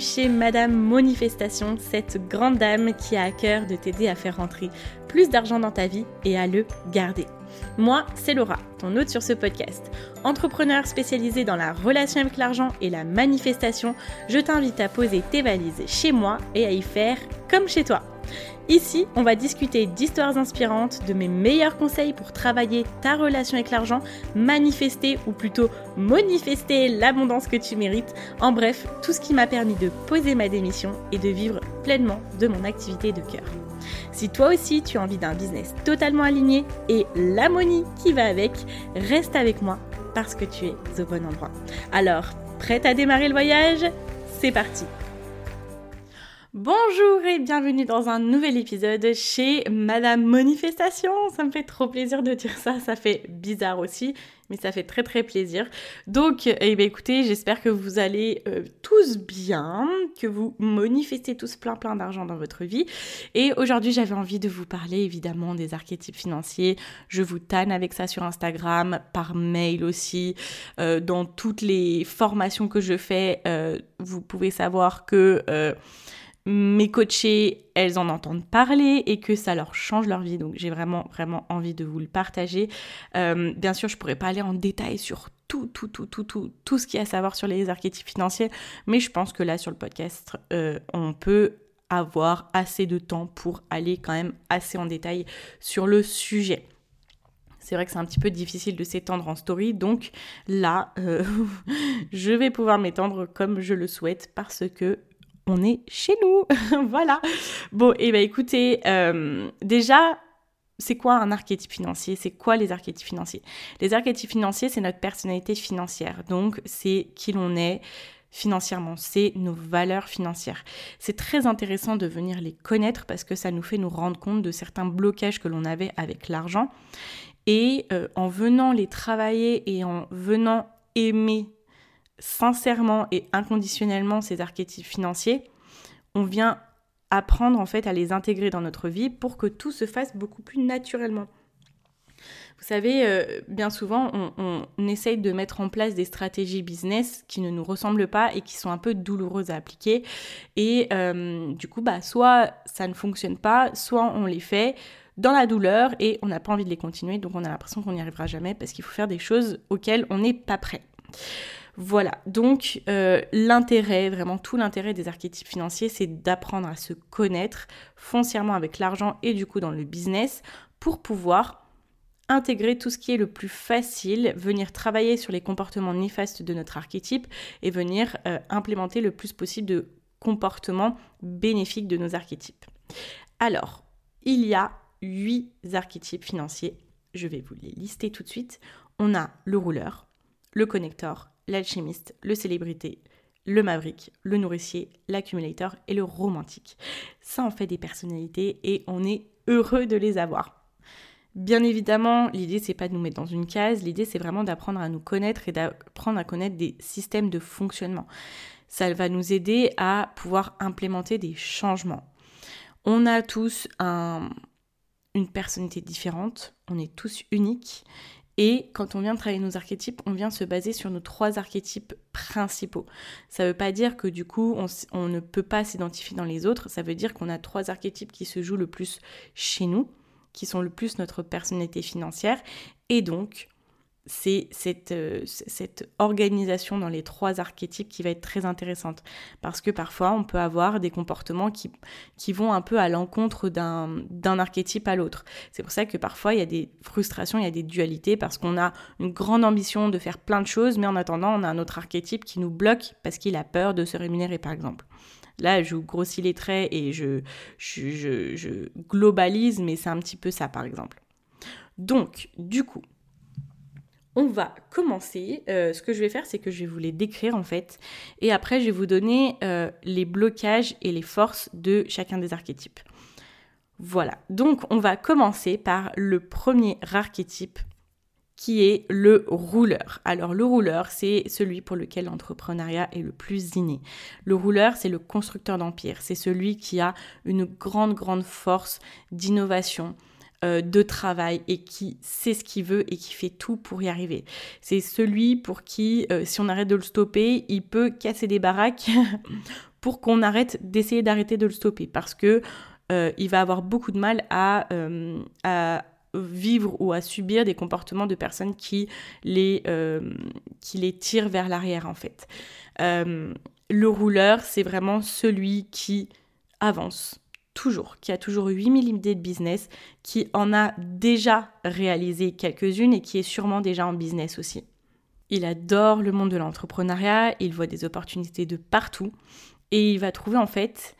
chez Madame Manifestation, cette grande dame qui a à cœur de t'aider à faire rentrer plus d'argent dans ta vie et à le garder. Moi, c'est Laura, ton hôte sur ce podcast. Entrepreneur spécialisé dans la relation avec l'argent et la manifestation, je t'invite à poser tes valises chez moi et à y faire comme chez toi. Ici, on va discuter d'histoires inspirantes, de mes meilleurs conseils pour travailler ta relation avec l'argent, manifester ou plutôt manifester l'abondance que tu mérites. En bref, tout ce qui m'a permis de poser ma démission et de vivre pleinement de mon activité de cœur. Si toi aussi tu as envie d'un business totalement aligné et l'harmonie qui va avec, reste avec moi parce que tu es au bon endroit. Alors, prête à démarrer le voyage? C'est parti Bonjour et bienvenue dans un nouvel épisode chez Madame Manifestation. Ça me fait trop plaisir de dire ça, ça fait bizarre aussi, mais ça fait très très plaisir. Donc, eh bien, écoutez, j'espère que vous allez euh, tous bien, que vous manifestez tous plein plein d'argent dans votre vie. Et aujourd'hui, j'avais envie de vous parler évidemment des archétypes financiers. Je vous tanne avec ça sur Instagram, par mail aussi, euh, dans toutes les formations que je fais. Euh, vous pouvez savoir que mes coachées, elles en entendent parler et que ça leur change leur vie. Donc j'ai vraiment, vraiment envie de vous le partager. Euh, bien sûr, je pourrais pas aller en détail sur tout, tout, tout, tout, tout, tout ce qu'il y a à savoir sur les archétypes financiers, mais je pense que là, sur le podcast, euh, on peut avoir assez de temps pour aller quand même assez en détail sur le sujet. C'est vrai que c'est un petit peu difficile de s'étendre en story, donc là, euh, je vais pouvoir m'étendre comme je le souhaite parce que on est chez nous. voilà. Bon, et eh ben écoutez, euh, déjà, c'est quoi un archétype financier? C'est quoi les archétypes financiers? Les archétypes financiers, c'est notre personnalité financière. Donc, c'est qui l'on est financièrement, c'est nos valeurs financières. C'est très intéressant de venir les connaître parce que ça nous fait nous rendre compte de certains blocages que l'on avait avec l'argent. Et euh, en venant les travailler et en venant aimer sincèrement et inconditionnellement ces archétypes financiers, on vient apprendre en fait à les intégrer dans notre vie pour que tout se fasse beaucoup plus naturellement. Vous savez, euh, bien souvent, on, essaye de mettre en place des stratégies business qui ne nous ressemblent pas et qui sont un peu douloureuses à appliquer. Et euh, du coup, bah, soit ça ne fonctionne pas, soit on les fait dans la douleur et on n'a pas envie de les continuer, donc on a l'impression qu'on n'y arrivera jamais parce qu'il faut faire des choses auxquelles on n'est pas prêt. Voilà, donc euh, l'intérêt, vraiment tout l'intérêt des archétypes financiers, c'est d'apprendre à se connaître foncièrement avec l'argent et du coup dans le business pour pouvoir intégrer tout ce qui est le plus facile, venir travailler sur les comportements néfastes de notre archétype et venir euh, implémenter le plus possible de comportements bénéfiques de nos archétypes. Alors, il y a huit archétypes financiers. Je vais vous les lister tout de suite. On a le rouleur, le connecteur, l'alchimiste, le célébrité, le maverick, le nourricier, l'accumulateur et le romantique. Ça en fait des personnalités et on est heureux de les avoir. Bien évidemment, l'idée c'est pas de nous mettre dans une case, l'idée c'est vraiment d'apprendre à nous connaître et d'apprendre à connaître des systèmes de fonctionnement. Ça va nous aider à pouvoir implémenter des changements. On a tous une personnalité différente, on est tous uniques et quand on vient travailler nos archétypes, on vient se baser sur nos trois archétypes principaux. Ça ne veut pas dire que du coup, on, ne peut pas s'identifier dans les autres. Ça veut dire qu'on a trois archétypes qui se jouent le plus chez nous, qui sont le plus notre personnalité financière. Et donc, c'est cette, euh, cette, organisation dans les trois archétypes qui va être très intéressante. Parce que parfois, on peut avoir des comportements qui, qui vont un peu à l'encontre d'un archétype à l'autre. C'est pour ça que parfois, il y a des frustrations, il y a des dualités, parce qu'on a une grande ambition de faire plein de choses, mais en attendant, on a un autre archétype qui nous bloque parce qu'il a peur de se rémunérer, par exemple. Là, je grossis les traits et je, je, je globalise, mais c'est un petit peu ça, par exemple. Donc, du coup, on va commencer. Euh, ce que je vais faire, c'est que je vais vous les décrire en fait. Et après, je vais vous donner euh, les blocages et les forces de chacun des archétypes. Voilà. Donc, on va commencer par le premier archétype qui est le rouleur. Alors le rouleur, c'est celui pour lequel l'entrepreneuriat est le plus inné. Le rouleur, c'est le constructeur d'empire, c'est celui qui a une grande, grande force d'innovation, euh, de travail et qui sait ce qu'il veut et qui fait tout pour y arriver. C'est celui pour qui, euh, si on arrête de le stopper, il peut casser des baraques pour qu'on arrête d'essayer d'arrêter de le stopper parce que euh, il va avoir beaucoup de mal à, vivre ou à subir des comportements de personnes qui les, qui les tirent vers l'arrière en fait. le rouleur, c'est vraiment celui qui avance, toujours, qui a toujours 8000 idées de business, qui en a déjà réalisé quelques-unes et qui est sûrement déjà en business aussi. Il adore le monde de l'entrepreneuriat, il voit des opportunités de partout et il va trouver en fait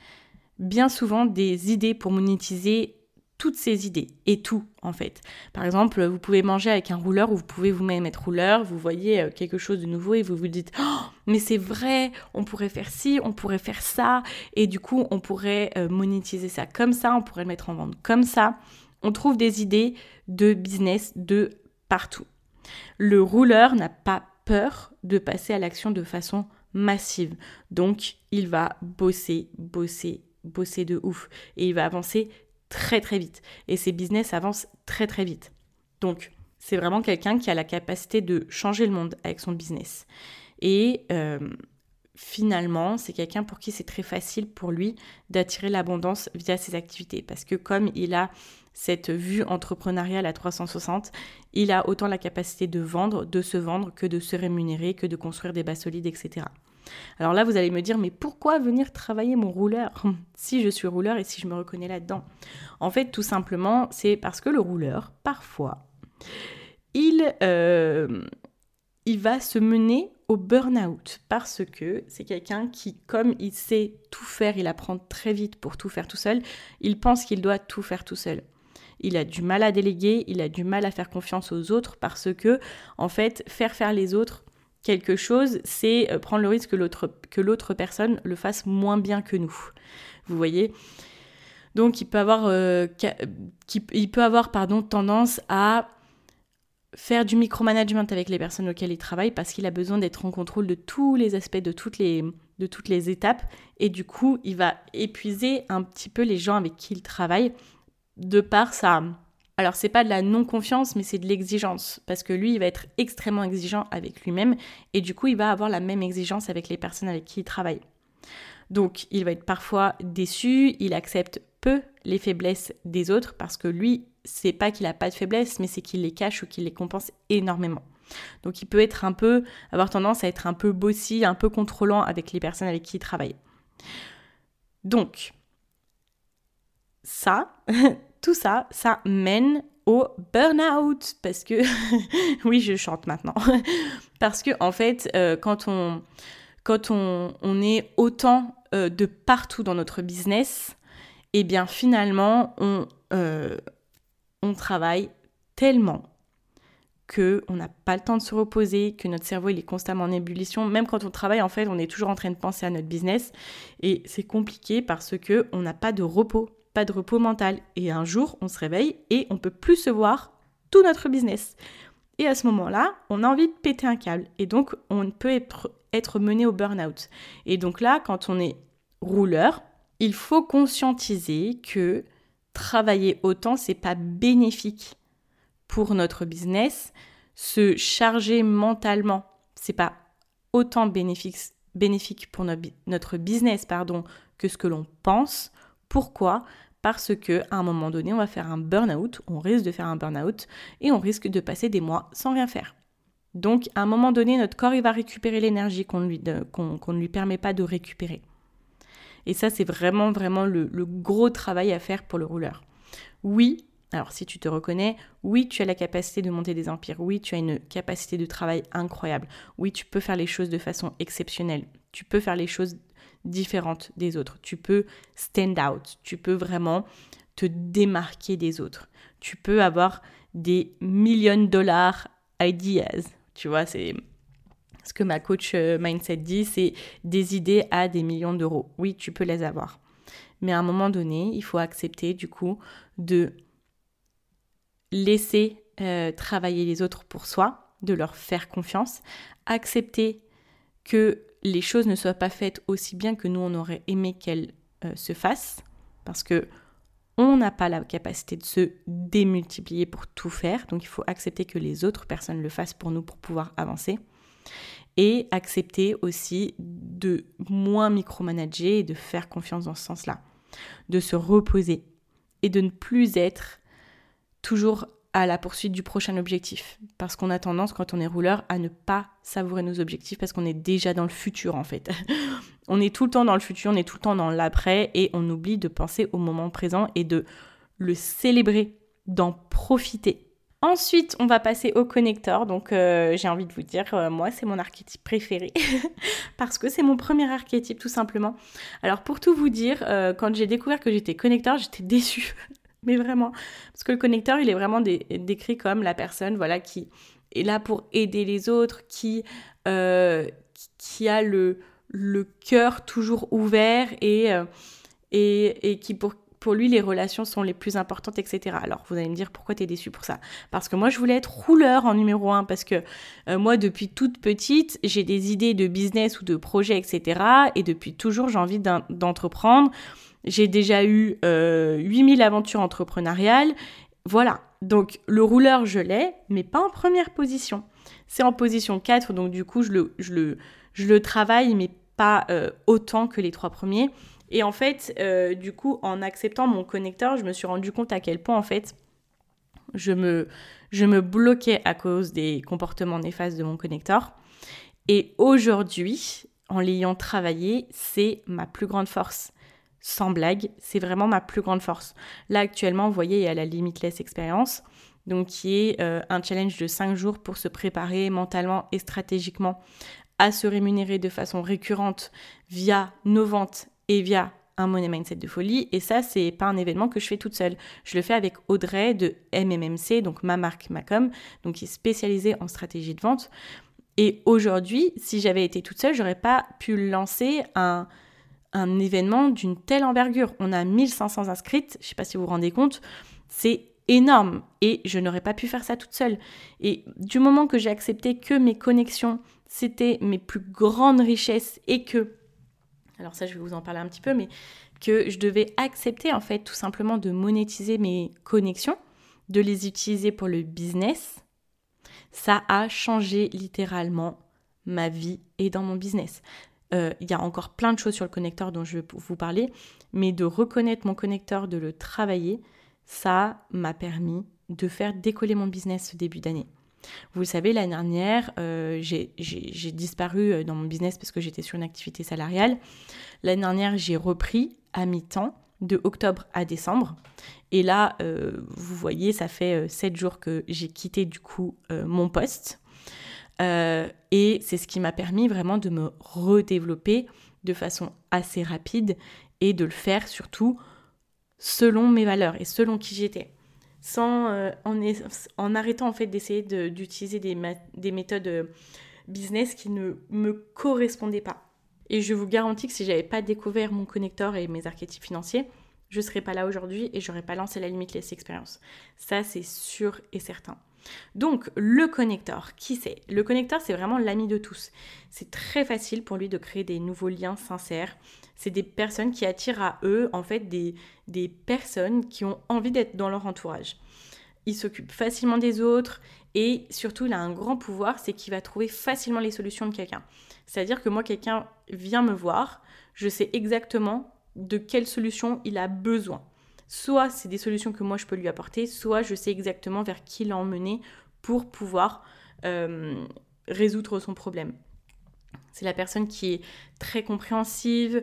bien souvent des idées pour monétiser toutes ces idées et tout en fait. Par exemple, vous pouvez manger avec un rouleur ou vous pouvez vous-même être rouleur, vous voyez euh, quelque chose de nouveau et vous vous dites oh, mais c'est vrai, on pourrait faire ci, on pourrait faire ça et du coup on pourrait euh, monétiser ça comme ça, on pourrait le mettre en vente comme ça. On trouve des idées de business de partout. Le rouleur n'a pas peur de passer à l'action de façon massive. Donc, il va bosser, bosser, bosser de ouf et il va avancer très très vite. Et ses business avancent très très vite. Donc, c'est vraiment quelqu'un qui a la capacité de changer le monde avec son business. Et euh, finalement, c'est quelqu'un pour qui c'est très facile pour lui d'attirer l'abondance via ses activités. Parce que comme il a cette vue entrepreneuriale à 360, il a autant la capacité de vendre, de se vendre, que de se rémunérer, que de construire des bases solides, etc. Alors là, vous allez me dire, mais pourquoi venir travailler mon rouleur si je suis rouleur et si je me reconnais là-dedans? En fait, tout simplement, c'est parce que le rouleur, parfois, il, euh, il va se mener au burn-out parce que c'est quelqu'un qui, comme il sait tout faire, il apprend très vite pour tout faire tout seul, il pense qu'il doit tout faire tout seul. Il a du mal à déléguer, il a du mal à faire confiance aux autres parce que, en fait, faire faire les autres, quelque chose, c'est euh, prendre le risque que l'autre personne le fasse moins bien que nous. Vous voyez? Donc il peut avoir, euh, il peut avoir pardon, tendance à faire du micromanagement avec les personnes auxquelles il travaille parce qu'il a besoin d'être en contrôle de tous les aspects, de toutes les, de toutes les étapes. Et du coup, il va épuiser un petit peu les gens avec qui il travaille de par sa, alors c'est pas de la non-confiance, mais c'est de l'exigence, parce que lui, il va être extrêmement exigeant avec lui-même, et du coup, il va avoir la même exigence avec les personnes avec qui il travaille. Donc, il va être parfois déçu, il accepte peu les faiblesses des autres, parce que lui, c'est pas qu'il a pas de faiblesses, mais c'est qu'il les cache ou qu'il les compense énormément. Donc, il peut être un peu, avoir tendance à être un peu bossy, un peu contrôlant avec les personnes avec qui il travaille. Donc, ça, tout ça, ça mène au burn-out. Parce que, oui, je chante maintenant. parce que, en fait, euh, quand, on, est autant euh, de partout dans notre business, eh bien, finalement, on, euh, on travaille tellement que on n'a pas le temps de se reposer, que notre cerveau il est constamment en ébullition. Même quand on travaille, en fait, on est toujours en train de penser à notre business et c'est compliqué parce que on n'a pas de repos pas de repos mental. Et un jour, on se réveille et on peut plus se voir tout notre business. Et à ce moment-là, on a envie de péter un câble. Et donc, on peut être, mené au burn-out. Et donc là, quand on est rouleur, il faut conscientiser que travailler autant, c'est pas bénéfique pour notre business. Se charger mentalement, c'est pas autant bénéfique, bénéfique pour notre, notre business pardon, que ce que l'on pense. Pourquoi? Parce que à un moment donné, on va faire un burn-out, on risque de faire un burn-out et on risque de passer des mois sans rien faire. Donc, à un moment donné, notre corps il va récupérer l'énergie qu'on ne lui permet pas de récupérer. Et ça, c'est vraiment, vraiment le, le, gros travail à faire pour le rouleur. Oui, alors si tu te reconnais, oui, tu as la capacité de monter des empires, oui, tu as une capacité de travail incroyable, oui, tu peux faire les choses de façon exceptionnelle, tu peux faire les choses différente des autres. Tu peux stand out, tu peux vraiment te démarquer des autres. Tu peux avoir des millions de dollars ideas. Tu vois, c'est ce que ma coach euh, mindset dit, c'est des idées à des millions d'euros. Oui, tu peux les avoir. Mais à un moment donné, il faut accepter du coup de laisser euh, travailler les autres pour soi, de leur faire confiance, accepter que les choses ne soient pas faites aussi bien que nous on aurait aimé qu'elles euh, se fassent, parce que On n'a pas la capacité de se démultiplier pour tout faire, donc il faut accepter que les autres personnes le fassent pour nous pour pouvoir avancer. Et accepter aussi de moins micromanager et de faire confiance dans ce sens-là. De se reposer et de ne plus être toujours à la poursuite du prochain objectif. Parce qu'on a tendance, quand on est rouleur, à ne pas savourer nos objectifs parce qu'on est déjà dans le futur en fait. on est tout le temps dans le futur, on est tout le temps dans l'après et on oublie de penser au moment présent et de le célébrer, d'en profiter. Ensuite, on va passer au connecteur. Donc, euh, j'ai envie de vous dire, euh, moi, c'est mon archétype préféré parce que c'est mon premier archétype, tout simplement. Alors, pour tout vous dire, euh, quand j'ai découvert que j'étais connecteur, j'étais déçue mais vraiment. Parce que le connecteur, il est vraiment décrit comme la personne voilà, qui est là pour aider les autres, qui, euh, qui a le, le cœur toujours ouvert et, euh, et, et, qui, pour, pour lui, les relations sont les plus importantes, etc. Alors, vous allez me dire pourquoi tu es déçu pour ça? Parce que moi, je voulais être rouleur en numéro un, parce que euh, moi, depuis toute petite, j'ai des idées de business ou de projet, etc. Et depuis toujours, j'ai envie d'entreprendre. J'ai déjà eu 8000 euh, aventures entrepreneuriales. Voilà. Donc le rouleur, je l'ai, mais pas en première position. C'est en position 4, donc du coup, je le travaille, mais pas euh, autant que les trois premiers. Et en fait, euh, du coup, en acceptant mon connecteur, je me suis rendu compte à quel point, en fait, je me, je me bloquais à cause des comportements néfastes de mon connecteur. Et aujourd'hui, en l'ayant travaillé, c'est ma plus grande force sans blague, c'est vraiment ma plus grande force. Là, actuellement, vous voyez, il y a la Limitless Experience, donc qui est euh, un challenge de 5 jours pour se préparer mentalement et stratégiquement à se rémunérer de façon récurrente via nos ventes et via un money mindset de folie. Et ça, c'est pas un événement que je fais toute seule. Je le fais avec Audrey de MMMC, donc ma marque Macom, donc qui est spécialisée en stratégie de vente. Et aujourd'hui, si j'avais été toute seule, j'aurais pas pu lancer un un événement d'une telle envergure. On a 1500 inscrites, je ne sais pas si vous vous rendez compte, c'est énorme et je n'aurais pas pu faire ça toute seule. Et du moment que j'ai accepté que mes connexions, c'était mes plus grandes richesses et que, alors ça je vais vous en parler un petit peu, mais que je devais accepter en fait tout simplement de monétiser mes connexions, de les utiliser pour le business, ça a changé littéralement ma vie et dans mon business. Euh, il y a encore plein de choses sur le connecteur dont je vais vous parler, mais de reconnaître mon connecteur, de le travailler, ça m'a permis de faire décoller mon business ce début d'année. Vous le savez, l'année dernière, euh, j'ai disparu euh, dans mon business parce que j'étais sur une activité salariale. L'année dernière, j'ai repris à mi-temps de octobre à décembre. Et là, vous voyez, ça fait sept jours que j'ai quitté du coup mon poste. Euh, et c'est ce qui m'a permis vraiment de me redévelopper de façon assez rapide et de le faire surtout selon mes valeurs et selon qui j'étais. Sans, euh, en, arrêtant en fait d'essayer d'utiliser des, des, méthodes euh, business qui ne me correspondaient pas. Et je vous garantis que si j'avais pas découvert mon connecteur et mes archétypes financiers, je serais pas là aujourd'hui et j'aurais pas lancé la Limitless Experience. Ça, c'est sûr et certain. Donc, le connecteur, qui c'est? Le connecteur, c'est vraiment l'ami de tous. C'est très facile pour lui de créer des nouveaux liens sincères. C'est des personnes qui attirent à eux, en fait, des, des personnes qui ont envie d'être dans leur entourage. Il s'occupe facilement des autres et surtout, il a un grand pouvoir, c'est qu'il va trouver facilement les solutions de quelqu'un. C'est-à-dire que moi, quelqu'un vient me voir, je sais exactement de quelle solution il a besoin. Soit c'est des solutions que moi je peux lui apporter, soit je sais exactement vers qui l'emmener pour pouvoir euh, résoudre son problème. C'est la personne qui est très compréhensive,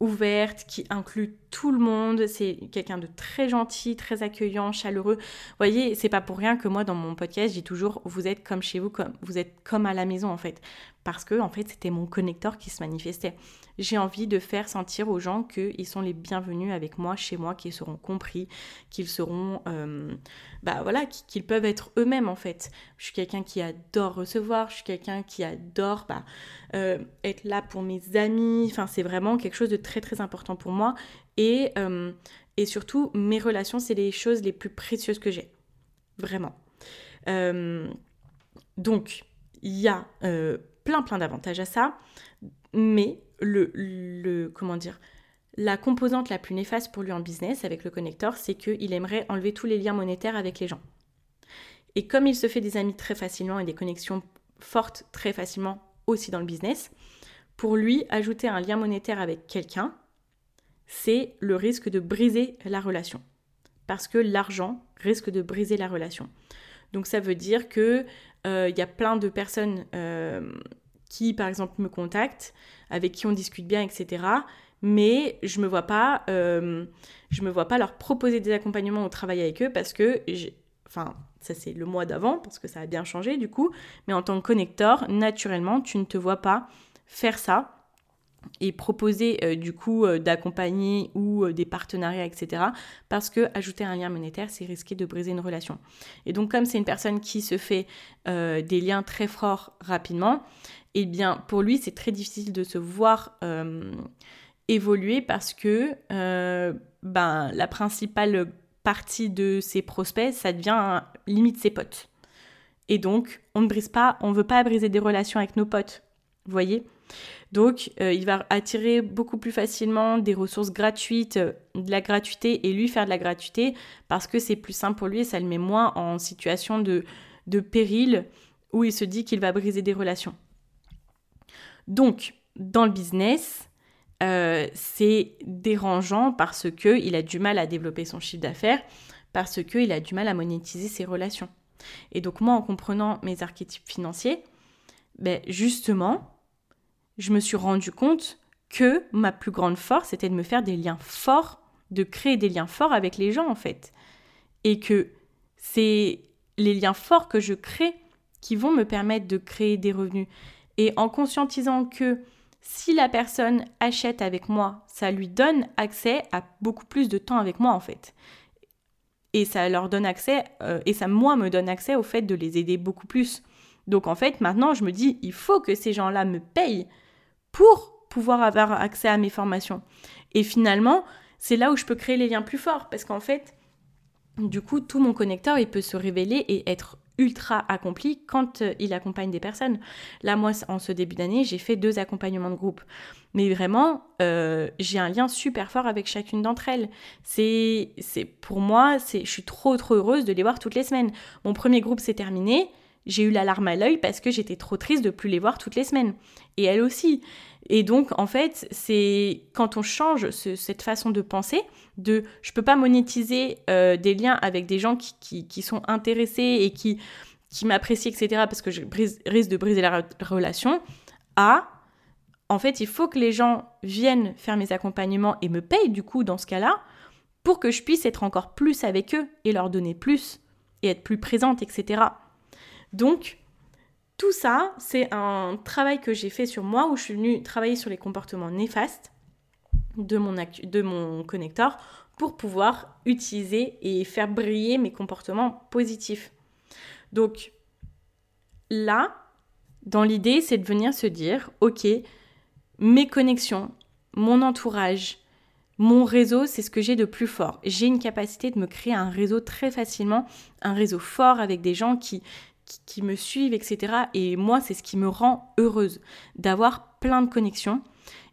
ouverte, qui inclut tout le monde. C'est quelqu'un de très gentil, très accueillant, chaleureux. Vous voyez, c'est pas pour rien que moi dans mon podcast, j'ai toujours vous êtes comme chez vous, comme vous êtes comme à la maison en fait parce que en fait c'était mon connecteur qui se manifestait. J'ai envie de faire sentir aux gens qu'ils sont les bienvenus avec moi, chez moi, qu'ils seront compris, qu'ils seront, euh, bah voilà, qu'ils peuvent être eux-mêmes en fait. Je suis quelqu'un qui adore recevoir, je suis quelqu'un qui adore bah, euh, être là pour mes amis. Enfin c'est vraiment quelque chose de très très important pour moi et euh, et surtout mes relations c'est les choses les plus précieuses que j'ai, vraiment. donc il y a plein plein d'avantages à ça, mais le, le comment dire La composante la plus néfaste pour lui en business avec le connecteur, c'est qu'il aimerait enlever tous les liens monétaires avec les gens. Et comme il se fait des amis très facilement et des connexions fortes très facilement aussi dans le business, pour lui, ajouter un lien monétaire avec quelqu'un, c'est le risque de briser la relation. Parce que l'argent risque de briser la relation. Donc ça veut dire que il y a plein de personnes euh, qui, par exemple, me contactent, avec qui on discute bien, etc. Mais je me vois pas, euh, je me vois pas leur proposer des accompagnements au travail avec eux parce que, enfin, ça c'est le mois d'avant parce que ça a bien changé du coup. Mais en tant que connecteur, naturellement, tu ne te vois pas faire ça et proposer euh, du coup euh, d'accompagner ou euh, des partenariats, etc. Parce que ajouter un lien monétaire, c'est risquer de briser une relation. Et donc comme c'est une personne qui se fait des liens très forts rapidement, eh bien pour lui c'est très difficile de se voir évoluer parce que ben, la principale partie de ses prospects, ça devient limite ses potes. Et donc on ne brise pas, on ne veut pas briser des relations avec nos potes. Vous voyez? Donc, euh, il va attirer beaucoup plus facilement des ressources gratuites, euh, de la gratuité, et lui faire de la gratuité parce que c'est plus simple pour lui et ça le met moins en situation de, péril où il se dit qu'il va briser des relations. Donc, dans le business, euh, c'est dérangeant parce qu'il a du mal à développer son chiffre d'affaires, parce qu'il a du mal à monétiser ses relations. Et donc moi, en comprenant mes archétypes financiers, ben justement, je me suis rendu compte que ma plus grande force était de me faire des liens forts, de créer des liens forts avec les gens en fait. Et que c'est les liens forts que je crée qui vont me permettre de créer des revenus. Et en conscientisant que si la personne achète avec moi, ça lui donne accès à beaucoup plus de temps avec moi en fait. Et ça leur donne accès, euh, et ça moi me donne accès au fait de les aider beaucoup plus. Donc en fait maintenant je me dis, il faut que ces gens-là me payent pour pouvoir avoir accès à mes formations. Et finalement, c'est là où je peux créer les liens plus forts parce qu'en fait, du coup, tout mon connecteur, il peut se révéler et être ultra accompli quand euh, il accompagne des personnes. Là, moi, en ce début d'année, j'ai fait deux accompagnements de groupe. Mais vraiment, euh, j'ai un lien super fort avec chacune d'entre elles. C'est, c'est pour moi, c'est, je suis trop trop heureuse de les voir toutes les semaines. Mon premier groupe s'est terminé j'ai eu la larme à l'œil parce que j'étais trop triste de plus les voir toutes les semaines. Et elle aussi. Et donc, en fait, c'est quand on change cette façon de penser, de je peux pas monétiser euh, des liens avec des gens qui, qui, sont intéressés et qui, qui m'apprécient, etc., parce que je risque de briser la relation, à en fait, il faut que les gens viennent faire mes accompagnements et me payent, du coup, dans ce cas-là, pour que je puisse être encore plus avec eux et leur donner plus et être plus présente, etc. Donc, tout ça, c'est un travail que j'ai fait sur moi où je suis venue travailler sur les comportements néfastes de mon, de connecteur pour pouvoir utiliser et faire briller mes comportements positifs. Donc là, dans l'idée, c'est de venir se dire, ok, mes connexions, mon entourage, mon réseau, c'est ce que j'ai de plus fort. J'ai une capacité de me créer un réseau très facilement, un réseau fort avec des gens qui, qui, me suivent, etc. Et moi, c'est ce qui me rend heureuse, d'avoir plein de connexions.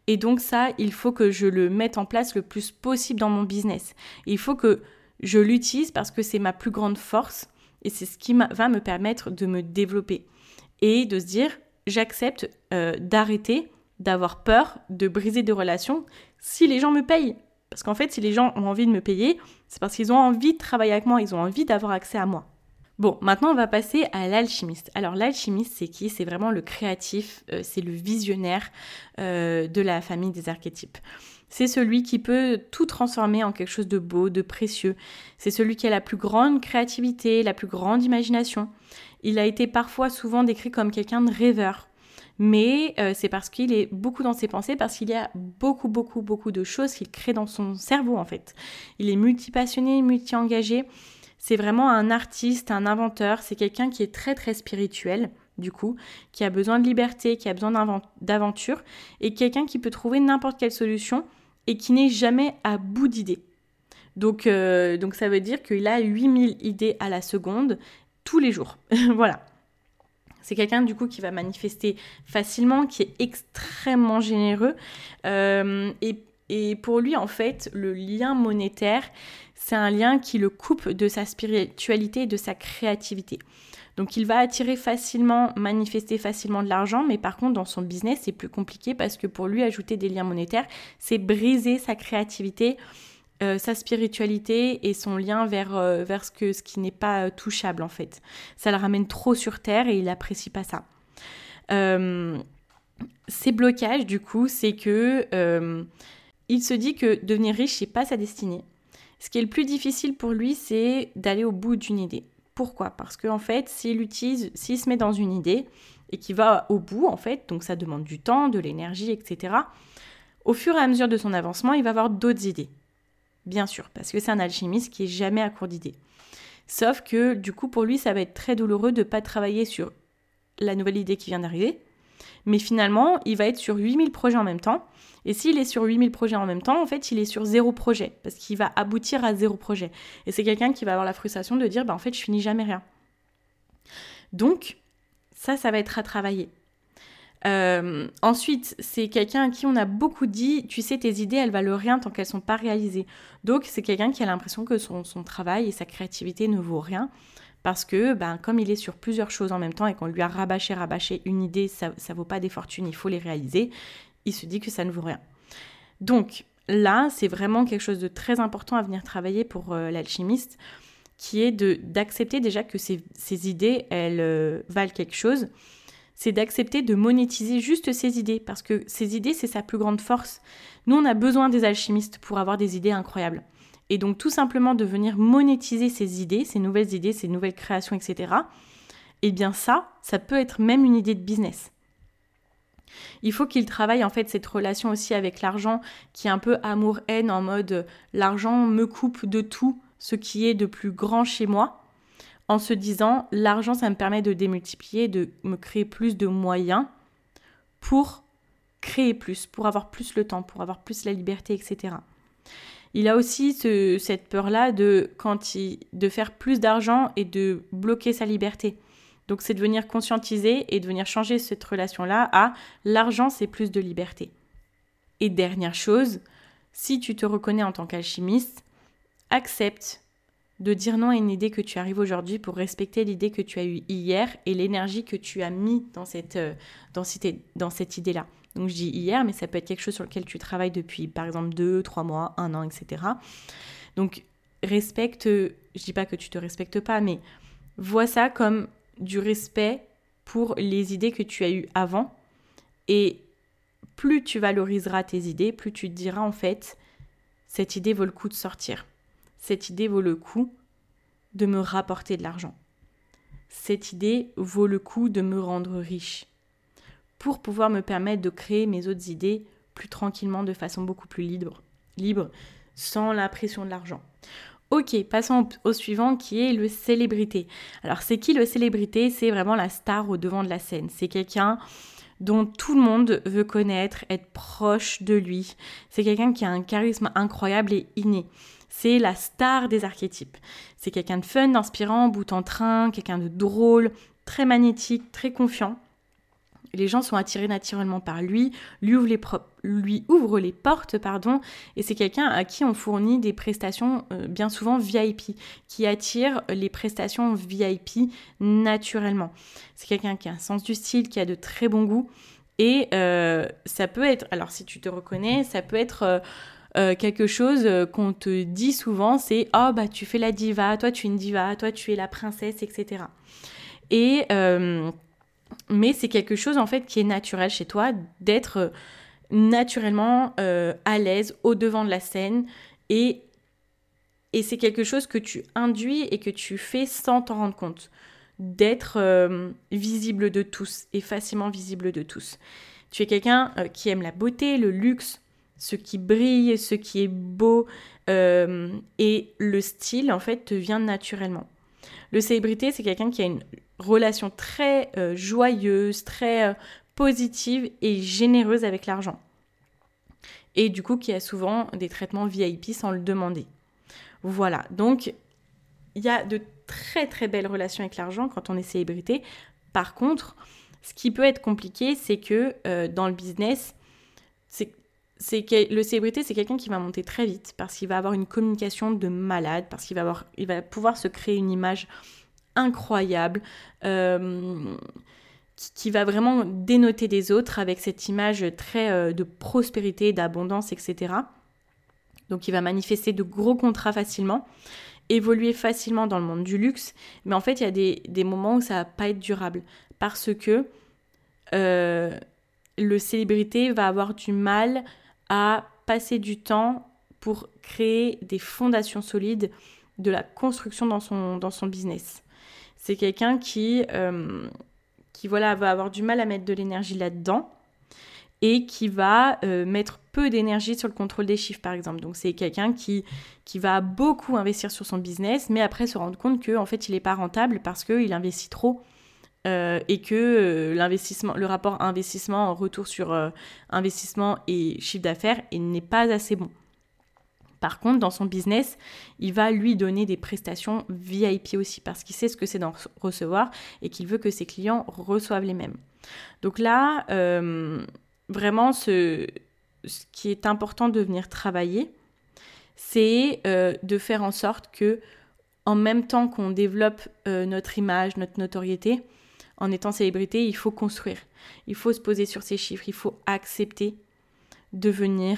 Et donc ça, il faut que je le mette en place le plus possible dans mon business. il faut que je l'utilise parce que c'est ma plus grande force et c'est ce qui va me permettre de me développer. Et de se dire, j'accepte euh, d'arrêter d'avoir peur de briser des relations si les gens me payent. Parce qu'en fait, si les gens ont envie de me payer, c'est parce qu'ils ont envie de travailler avec moi, ils ont envie d'avoir accès à moi. Bon, maintenant on va passer à l'alchimiste. Alors l'alchimiste, c'est qui? C'est vraiment le créatif, euh, c'est le visionnaire euh, de la famille des archétypes. C'est celui qui peut tout transformer en quelque chose de beau, de précieux. C'est celui qui a la plus grande créativité, la plus grande imagination. Il a été parfois souvent décrit comme quelqu'un de rêveur. Mais euh, c'est parce qu'il est beaucoup dans ses pensées, parce qu'il y a beaucoup, beaucoup, beaucoup de choses qu'il crée dans son cerveau en fait. Il est multipassionné, multi-engagé. C'est vraiment un artiste, un inventeur, c'est quelqu'un qui est très très spirituel du coup, qui a besoin de liberté, qui a besoin d'aventure, et quelqu'un qui peut trouver n'importe quelle solution et qui n'est jamais à bout d'idées. Donc, euh, ça veut dire qu'il a 8000 idées à la seconde tous les jours. voilà. C'est quelqu'un du coup qui va manifester facilement, qui est extrêmement généreux euh, et et pour lui, en fait, le lien monétaire, c'est un lien qui le coupe de sa spiritualité et de sa créativité. Donc il va attirer facilement, manifester facilement de l'argent, mais par contre dans son business c'est plus compliqué parce que pour lui ajouter des liens monétaires, c'est briser sa créativité, euh, sa spiritualité et son lien vers, euh, vers ce, que, ce qui n'est pas euh, touchable en fait. Ça le ramène trop sur terre et il n'apprécie pas ça. ces blocages du coup, c'est que il se dit que devenir riche c'est pas sa destinée. Ce qui est le plus difficile pour lui, c'est d'aller au bout d'une idée. Pourquoi? Parce qu'en fait, s'il utilise, s'il se met dans une idée et qu'il va au bout, en fait, donc ça demande du temps, de l'énergie, etc., au fur et à mesure de son avancement, il va avoir d'autres idées. Bien sûr, parce que c'est un alchimiste qui est jamais à court d'idées. Sauf que du coup, pour lui, ça va être très douloureux de ne pas travailler sur la nouvelle idée qui vient d'arriver. Mais finalement, il va être sur 8000 projets en même temps. Et s'il est sur 8000 projets en même temps, en fait, il est sur zéro projet, parce qu'il va aboutir à zéro projet. Et c'est quelqu'un qui va avoir la frustration de dire, bah, en fait, je finis jamais rien. Donc, ça, ça va être à travailler. Euh, ensuite, c'est quelqu'un à qui on a beaucoup dit, tu sais, tes idées, elles valent rien tant qu'elles sont pas réalisées. Donc, c'est quelqu'un qui a l'impression que son, travail et sa créativité ne vaut rien. Parce que, ben, comme il est sur plusieurs choses en même temps et qu'on lui a rabâché, rabâché une idée, ça ne vaut pas des fortunes, il faut les réaliser il se dit que ça ne vaut rien. Donc là, c'est vraiment quelque chose de très important à venir travailler pour euh, l'alchimiste, qui est d'accepter déjà que ces, idées, elles euh, valent quelque chose. C'est d'accepter de monétiser juste ces idées, parce que ces idées, c'est sa plus grande force. Nous, on a besoin des alchimistes pour avoir des idées incroyables. Et donc tout simplement de venir monétiser ces idées, ces nouvelles idées, ces nouvelles créations, etc. Eh bien ça, ça peut être même une idée de business. Il faut qu'il travaille en fait cette relation aussi avec l'argent qui est un peu amour-haine en mode l'argent me coupe de tout ce qui est de plus grand chez moi en se disant l'argent ça me permet de démultiplier, de me créer plus de moyens pour créer plus, pour avoir plus le temps, pour avoir plus la liberté, etc. Il a aussi cette peur-là de, quand de faire plus d'argent et de bloquer sa liberté. Donc c'est de venir conscientiser et de venir changer cette relation-là à l'argent, c'est plus de liberté. Et dernière chose, si tu te reconnais en tant qu'alchimiste, accepte de dire non à une idée que tu arrives aujourd'hui pour respecter l'idée que tu as eue hier et l'énergie que tu as mis dans cette, euh, dans dans cette idée-là. Donc je dis hier, mais ça peut être quelque chose sur lequel tu travailles depuis par exemple deux, trois mois, un an, etc. Donc respecte, je dis pas que tu te respectes pas, mais vois ça comme du respect pour les idées que tu as eues avant. Et plus tu valoriseras tes idées, plus tu te diras en fait, cette idée vaut le coup de sortir. Cette idée vaut le coup de me rapporter de l'argent. Cette idée vaut le coup de me rendre riche. Pour pouvoir me permettre de créer mes autres idées plus tranquillement, de façon beaucoup plus libre, libre sans la pression de l'argent. Ok, passons au suivant qui est le célébrité. Alors c'est qui le célébrité? C'est vraiment la star au devant de la scène. C'est quelqu'un dont tout le monde veut connaître, être proche de lui. C'est quelqu'un qui a un charisme incroyable et inné. C'est la star des archétypes. C'est quelqu'un de fun, d'inspirant, bout en train, quelqu'un de drôle, très magnétique, très confiant les gens sont attirés naturellement par lui, lui ouvre les, portes, pardon, et c'est quelqu'un à qui on fournit des prestations euh, bien souvent VIP, qui attire les prestations VIP naturellement. C'est quelqu'un qui a un sens du style, qui a de très bons goûts, et euh, ça peut être, alors si tu te reconnais, ça peut être... Euh, quelque chose qu'on te dit souvent, c'est oh bah tu fais la diva, toi tu es une diva, toi tu es la princesse, etc. Et mais c'est quelque chose en fait qui est naturel chez toi d'être euh, naturellement euh, à l'aise au devant de la scène et, et c'est quelque chose que tu induis et que tu fais sans t'en rendre compte d'être euh, visible de tous et facilement visible de tous. Tu es quelqu'un qui aime la beauté, le luxe, ce qui brille, ce qui est beau et le style en fait te vient naturellement. Le célébrité, c'est quelqu'un qui a une relation très euh, joyeuse, très euh, positive et généreuse avec l'argent. Et du coup, qui a souvent des traitements VIP sans le demander. Voilà, donc il y a de très très belles relations avec l'argent quand on est célébrité. Par contre, ce qui peut être compliqué, c'est que euh, dans le business, c'est que le célébrité, c'est quelqu'un qui va monter très vite parce qu'il va avoir une communication de malade, parce qu'il va, avoir, il va pouvoir se créer une image incroyable, euh, qui, va vraiment dénoter des autres avec cette image très euh, de prospérité, d'abondance, etc. Donc il va manifester de gros contrats facilement, évoluer facilement dans le monde du luxe, mais en fait il y a des, moments où ça va pas être durable parce que euh, le célébrité va avoir du mal à passer du temps pour créer des fondations solides de la construction dans son, dans son business. C'est quelqu'un qui, euh, va avoir du mal à mettre de l'énergie là-dedans et qui va euh, mettre peu d'énergie sur le contrôle des chiffres, par exemple. Donc c'est quelqu'un qui, va beaucoup investir sur son business, mais après se rendre compte qu'en en fait il n'est pas rentable parce qu'il investit trop. Euh, et que le rapport investissement retour sur investissement et chiffre d'affaires n'est pas assez bon. Par contre, dans son business, il va lui donner des prestations VIP aussi parce qu'il sait ce que c'est d'en recevoir et qu'il veut que ses clients reçoivent les mêmes. Donc là, euh, vraiment, ce, qui est important de venir travailler, c'est euh, de faire en sorte que, en même temps qu'on développe euh, notre image, notre notoriété, en étant célébrité, il faut construire. Il faut se poser sur ses chiffres. Il faut accepter de venir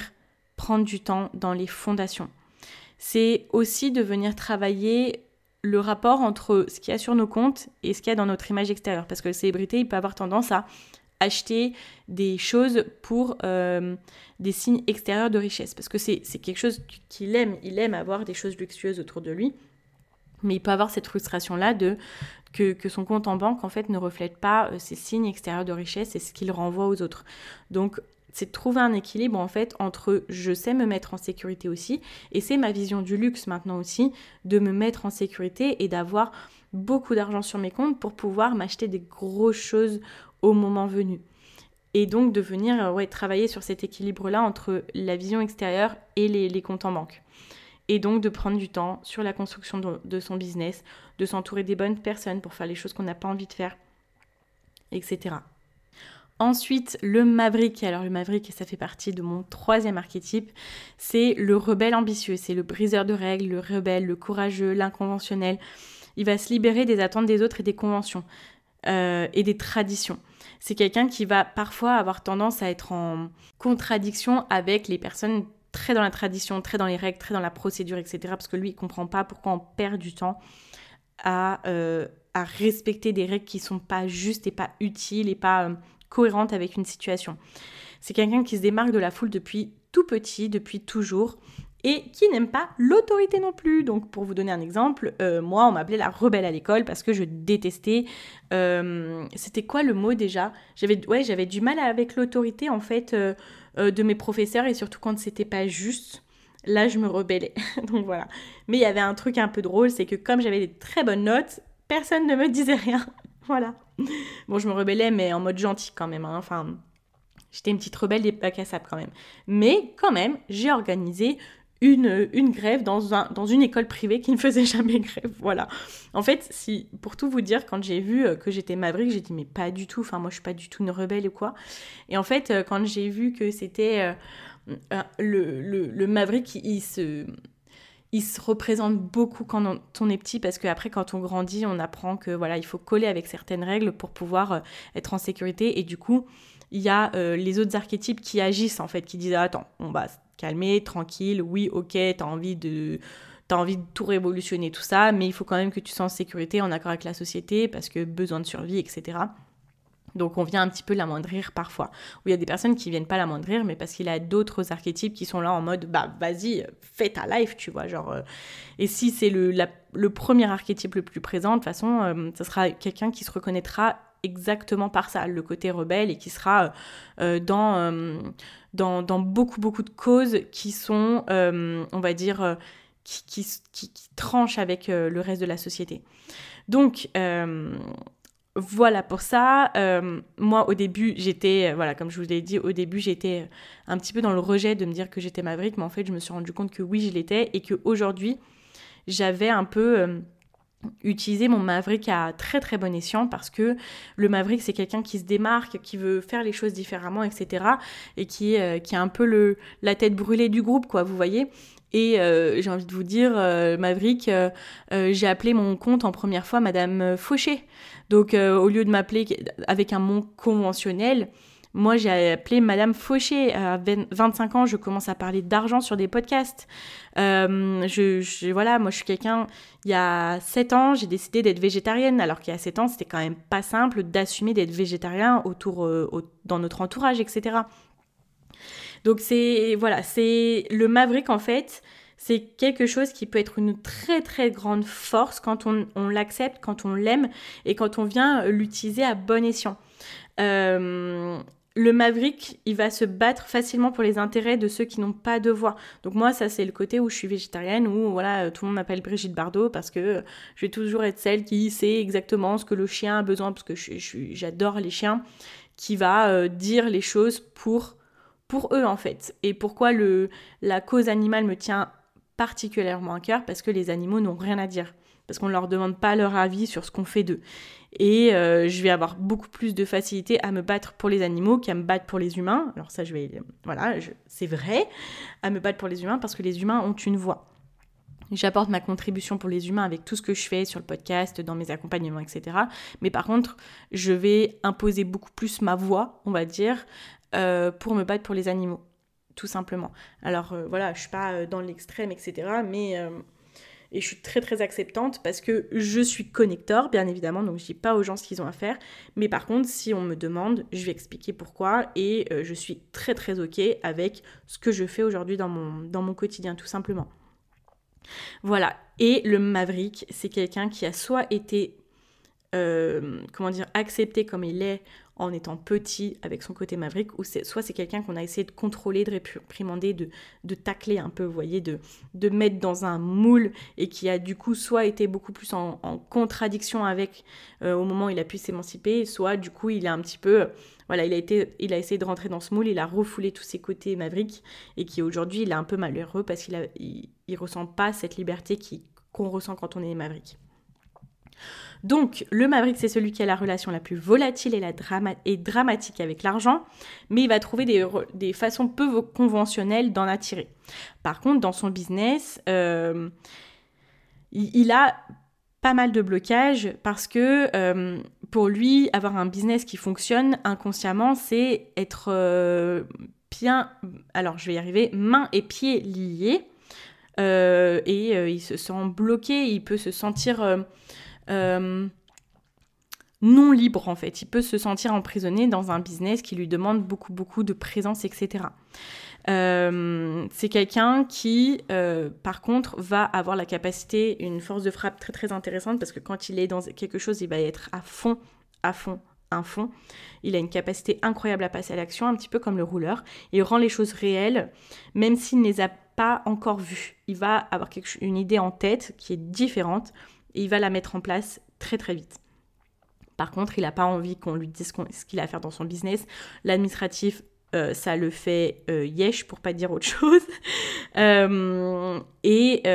prendre du temps dans les fondations. C'est aussi de venir travailler le rapport entre ce qu'il y a sur nos comptes et ce qu'il y a dans notre image extérieure. Parce que le célébrité, il peut avoir tendance à acheter des choses pour euh, des signes extérieurs de richesse. Parce que c'est quelque chose qu'il aime. Il aime avoir des choses luxueuses autour de lui. Mais il peut avoir cette frustration-là de que, que, son compte en banque, en fait, ne reflète pas euh, ces signes extérieurs de richesse et ce qu'il renvoie aux autres. Donc, c'est de trouver un équilibre en fait entre je sais me mettre en sécurité aussi et c'est ma vision du luxe maintenant aussi de me mettre en sécurité et d'avoir beaucoup d'argent sur mes comptes pour pouvoir m'acheter des grosses choses au moment venu. Et donc de venir euh, ouais, travailler sur cet équilibre-là entre la vision extérieure et les, comptes en banque. Et donc de prendre du temps sur la construction de son business, de s'entourer des bonnes personnes pour faire les choses qu'on n'a pas envie de faire, etc. Ensuite, le maverick. Alors le maverick, ça fait partie de mon troisième archétype. C'est le rebelle ambitieux. C'est le briseur de règles, le rebelle, le courageux, l'inconventionnel. Il va se libérer des attentes des autres et des conventions euh, et des traditions. C'est quelqu'un qui va parfois avoir tendance à être en contradiction avec les personnes très dans la tradition, très dans les règles, très dans la procédure, etc. Parce que lui, il comprend pas pourquoi on perd du temps à, euh, respecter des règles qui sont pas justes et pas utiles et pas euh, cohérente avec une situation. C'est quelqu'un qui se démarque de la foule depuis tout petit, depuis toujours, et qui n'aime pas l'autorité non plus. Donc pour vous donner un exemple, euh, moi on m'appelait la rebelle à l'école parce que je détestais. Euh, c'était quoi le mot déjà? J'avais du mal avec l'autorité en fait euh, de mes professeurs et surtout quand c'était pas juste. Là je me rebellais. Donc voilà. Mais il y avait un truc un peu drôle, c'est que comme j'avais des très bonnes notes, personne ne me disait rien. voilà. Bon, je me rebellais, mais en mode gentil quand même. Hein. Enfin, j'étais une petite rebelle des bacs à quand même. Mais quand même, j'ai organisé une, grève dans, un, dans une école privée qui ne faisait jamais grève. Voilà. En fait, si, pour tout vous dire, quand j'ai vu euh, que j'étais Maverick, j'ai dit, mais pas du tout. Enfin, moi, je suis pas du tout une rebelle ou quoi. Et en fait, euh, quand j'ai vu que c'était euh, le, le, Maverick, il se il se représente beaucoup quand on est petit parce qu'après quand on grandit on apprend que voilà il faut coller avec certaines règles pour pouvoir euh, être en sécurité. Et du coup il y a euh, les autres archétypes qui agissent en fait qui disent attends on va se calmer tranquille oui ok t'as envie de t'as envie de tout révolutionner tout ça mais il faut quand même que tu sois en sécurité en accord avec la société parce que besoin de survie etc donc on vient un petit peu l'amoindrir parfois. Ou il y a des personnes qui viennent pas l'amoindrir, mais parce qu'il y a d'autres archétypes qui sont là en mode bah vas-y, fais ta life, tu vois. Genre, euh. Et si c'est le, le premier archétype le plus présent, de toute façon, euh, ça sera quelqu'un qui se reconnaîtra exactement par ça, le côté rebelle, et qui sera euh, dans, dans, dans, beaucoup, beaucoup de causes qui sont, on va dire, qui, qui, qui, qui, tranchent avec le reste de la société. Donc, voilà pour ça. Euh, moi, au début, j'étais, euh, voilà, comme je vous l'ai dit, au début, j'étais un petit peu dans le rejet de me dire que j'étais Maverick, mais en fait, je me suis rendu compte que oui, je l'étais et qu'aujourd'hui, j'avais un peu euh, utiliser mon Maverick à très très bon escient parce que le Maverick c'est quelqu'un qui se démarque, qui veut faire les choses différemment, etc. et qui, euh, qui a un peu la tête brûlée du groupe, quoi, vous voyez. Et euh, j'ai envie de vous dire, euh, Maverick, j'ai appelé mon compte en première fois Madame Fauché. Donc au lieu de m'appeler avec un nom conventionnel, moi, j'ai appelé Madame Fauché. À 25 ans, je commence à parler d'argent sur des podcasts. Euh, je, voilà, moi, je suis quelqu'un. Il y a 7 ans, j'ai décidé d'être végétarienne, alors qu'il y a 7 ans, c'était quand même pas simple d'assumer d'être végétarien autour, euh, dans notre entourage, etc. Donc, c'est. Voilà, c'est. Le Maverick, en fait, c'est quelque chose qui peut être une très très grande force quand on, l'accepte, quand on l'aime et quand on vient l'utiliser à bon escient. Euh, le Maverick, il va se battre facilement pour les intérêts de ceux qui n'ont pas de voix. Donc moi, ça c'est le côté où je suis végétarienne, où voilà, tout le monde m'appelle Brigitte Bardot parce que je vais toujours être celle qui sait exactement ce que le chien a besoin, parce que j'adore les chiens, qui va euh, dire les choses pour, pour eux en fait. Et pourquoi le, la cause animale me tient particulièrement à cœur Parce que les animaux n'ont rien à dire parce qu'on ne leur demande pas leur avis sur ce qu'on fait d'eux. Et euh, je vais avoir beaucoup plus de facilité à me battre pour les animaux qu'à me battre pour les humains. Alors ça, je vais, voilà, c'est vrai, à me battre pour les humains parce que les humains ont une voix. J'apporte ma contribution pour les humains avec tout ce que je fais sur le podcast, dans mes accompagnements, etc. Mais par contre, je vais imposer beaucoup plus ma voix, on va dire, euh, pour me battre pour les animaux, tout simplement. Alors euh, voilà, je suis pas dans l'extrême, etc. Mais et je suis très très acceptante parce que je suis connecteur, bien évidemment, donc je dis pas aux gens ce qu'ils ont à faire. Mais par contre, si on me demande, je vais expliquer pourquoi et euh, je suis très très ok avec ce que je fais aujourd'hui dans mon quotidien, tout simplement. Voilà. Et le Maverick, c'est quelqu'un qui a soit été, euh, comment dire, accepté comme il est en étant petit avec son côté maverick, ou soit c'est quelqu'un qu'on a essayé de contrôler, de réprimander, de, de tacler un peu, vous voyez, de, de mettre dans un moule et qui a du coup soit été beaucoup plus en, contradiction avec euh, au moment où il a pu s'émanciper, soit du coup il a un petit peu, voilà, il a, été, il a essayé de rentrer dans ce moule, il a refoulé tous ses côtés maverick et qui aujourd'hui il est un peu malheureux parce qu'il il, ressent pas cette liberté qu'on ressent quand on est maverick. Donc, le Maverick, c'est celui qui a la relation la plus volatile et, dramatique avec l'argent, mais il va trouver des, façons peu conventionnelles d'en attirer. Par contre, dans son business, euh, il, a pas mal de blocages parce que euh, pour lui, avoir un business qui fonctionne inconsciemment, c'est être euh, bien, alors je vais y arriver, mains et pieds liés. et il se sent bloqué, il peut se sentir euh, non libre en fait. Il peut se sentir emprisonné dans un business qui lui demande beaucoup beaucoup de présence, etc. Euh, c'est quelqu'un qui, euh, par contre, va avoir la capacité, une force de frappe très très intéressante parce que quand il est dans quelque chose, il va être à fond, à fond, à fond. Il a une capacité incroyable à passer à l'action, un petit peu comme le rouleur. Il rend les choses réelles, même s'il ne les a pas encore vues. Il va avoir une idée en tête qui est différente il va la mettre en place très très vite. Par contre, il n'a pas envie qu'on lui dise ce qu'il a à faire dans son business. L'administratif, euh, ça le fait euh, yesh pour pas dire autre chose. Euh, et,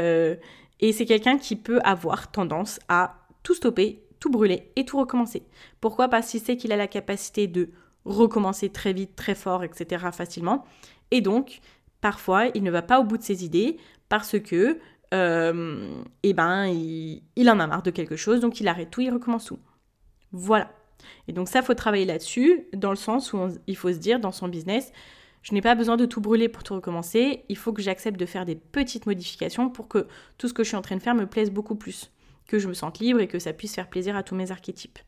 et c'est quelqu'un qui peut avoir tendance à tout stopper, tout brûler et tout recommencer. Pourquoi? Parce qu'il sait qu'il a la capacité de recommencer très vite, très fort, etc. facilement. Et donc, parfois, il ne va pas au bout de ses idées parce que euh, et ben il, en a marre de quelque chose, donc il arrête tout, il recommence tout. Voilà. Et donc ça, faut travailler là-dessus, dans le sens où il faut se dire dans son business, je n'ai pas besoin de tout brûler pour tout recommencer, il faut que j'accepte de faire des petites modifications pour que tout ce que je suis en train de faire me plaise beaucoup plus, que je me sente libre et que ça puisse faire plaisir à tous mes archétypes.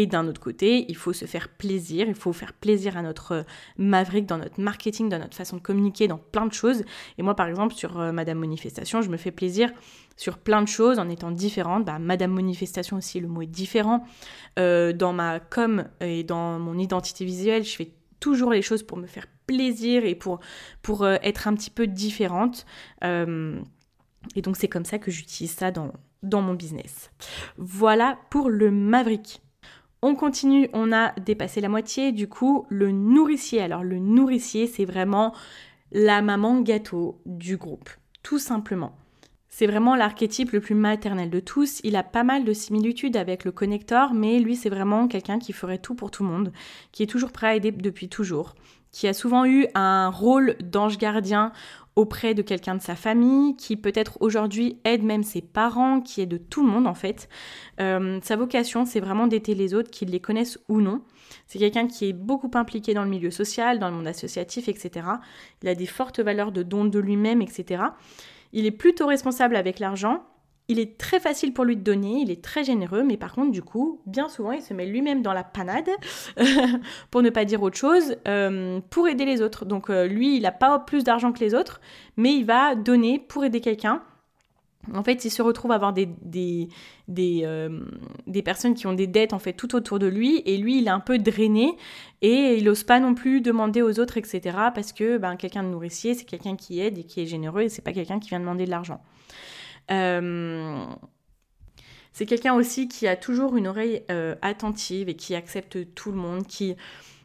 Et d'un autre côté, il faut se faire plaisir, il faut faire plaisir à notre euh, maverick dans notre marketing, dans notre façon de communiquer, dans plein de choses. Et moi, par exemple, sur euh, Madame Manifestation, je me fais plaisir sur plein de choses en étant différente. Bah, Madame Manifestation aussi, le mot est différent. Euh, dans ma com et dans mon identité visuelle, je fais toujours les choses pour me faire plaisir et pour, pour être un petit peu différente. et donc, c'est comme ça que j'utilise ça dans, dans mon business. Voilà pour le maverick. On continue, on a dépassé la moitié, du coup, le nourricier. Alors le nourricier, c'est vraiment la maman gâteau du groupe, tout simplement. C'est vraiment l'archétype le plus maternel de tous. Il a pas mal de similitudes avec le connecteur, mais lui, c'est vraiment quelqu'un qui ferait tout pour tout le monde, qui est toujours prêt à aider depuis toujours, qui a souvent eu un rôle d'ange gardien auprès de quelqu'un de sa famille, qui peut-être aujourd'hui aide même ses parents, qui aide tout le monde en fait. Euh, sa vocation, c'est vraiment d'aider les autres, qu'ils les connaissent ou non. C'est quelqu'un qui est beaucoup impliqué dans le milieu social, dans le monde associatif, etc. Il a des fortes valeurs de don de lui-même, etc. Il est plutôt responsable avec l'argent. Il est très facile pour lui de donner, il est très généreux, mais par contre, du coup, bien souvent, il se met lui-même dans la panade, pour ne pas dire autre chose, euh, pour aider les autres. Donc, euh, lui, il n'a pas plus d'argent que les autres, mais il va donner pour aider quelqu'un. En fait, il se retrouve à avoir des, des, des, euh, personnes qui ont des dettes en fait tout autour de lui et lui, il est un peu drainé et il n'ose pas non plus demander aux autres, etc. Parce que ben, quelqu'un de nourricier, c'est quelqu'un qui aide et qui est généreux et c'est pas quelqu'un qui vient demander de l'argent. Euh, c'est quelqu'un aussi qui a toujours une oreille euh, attentive et qui accepte tout le monde, qui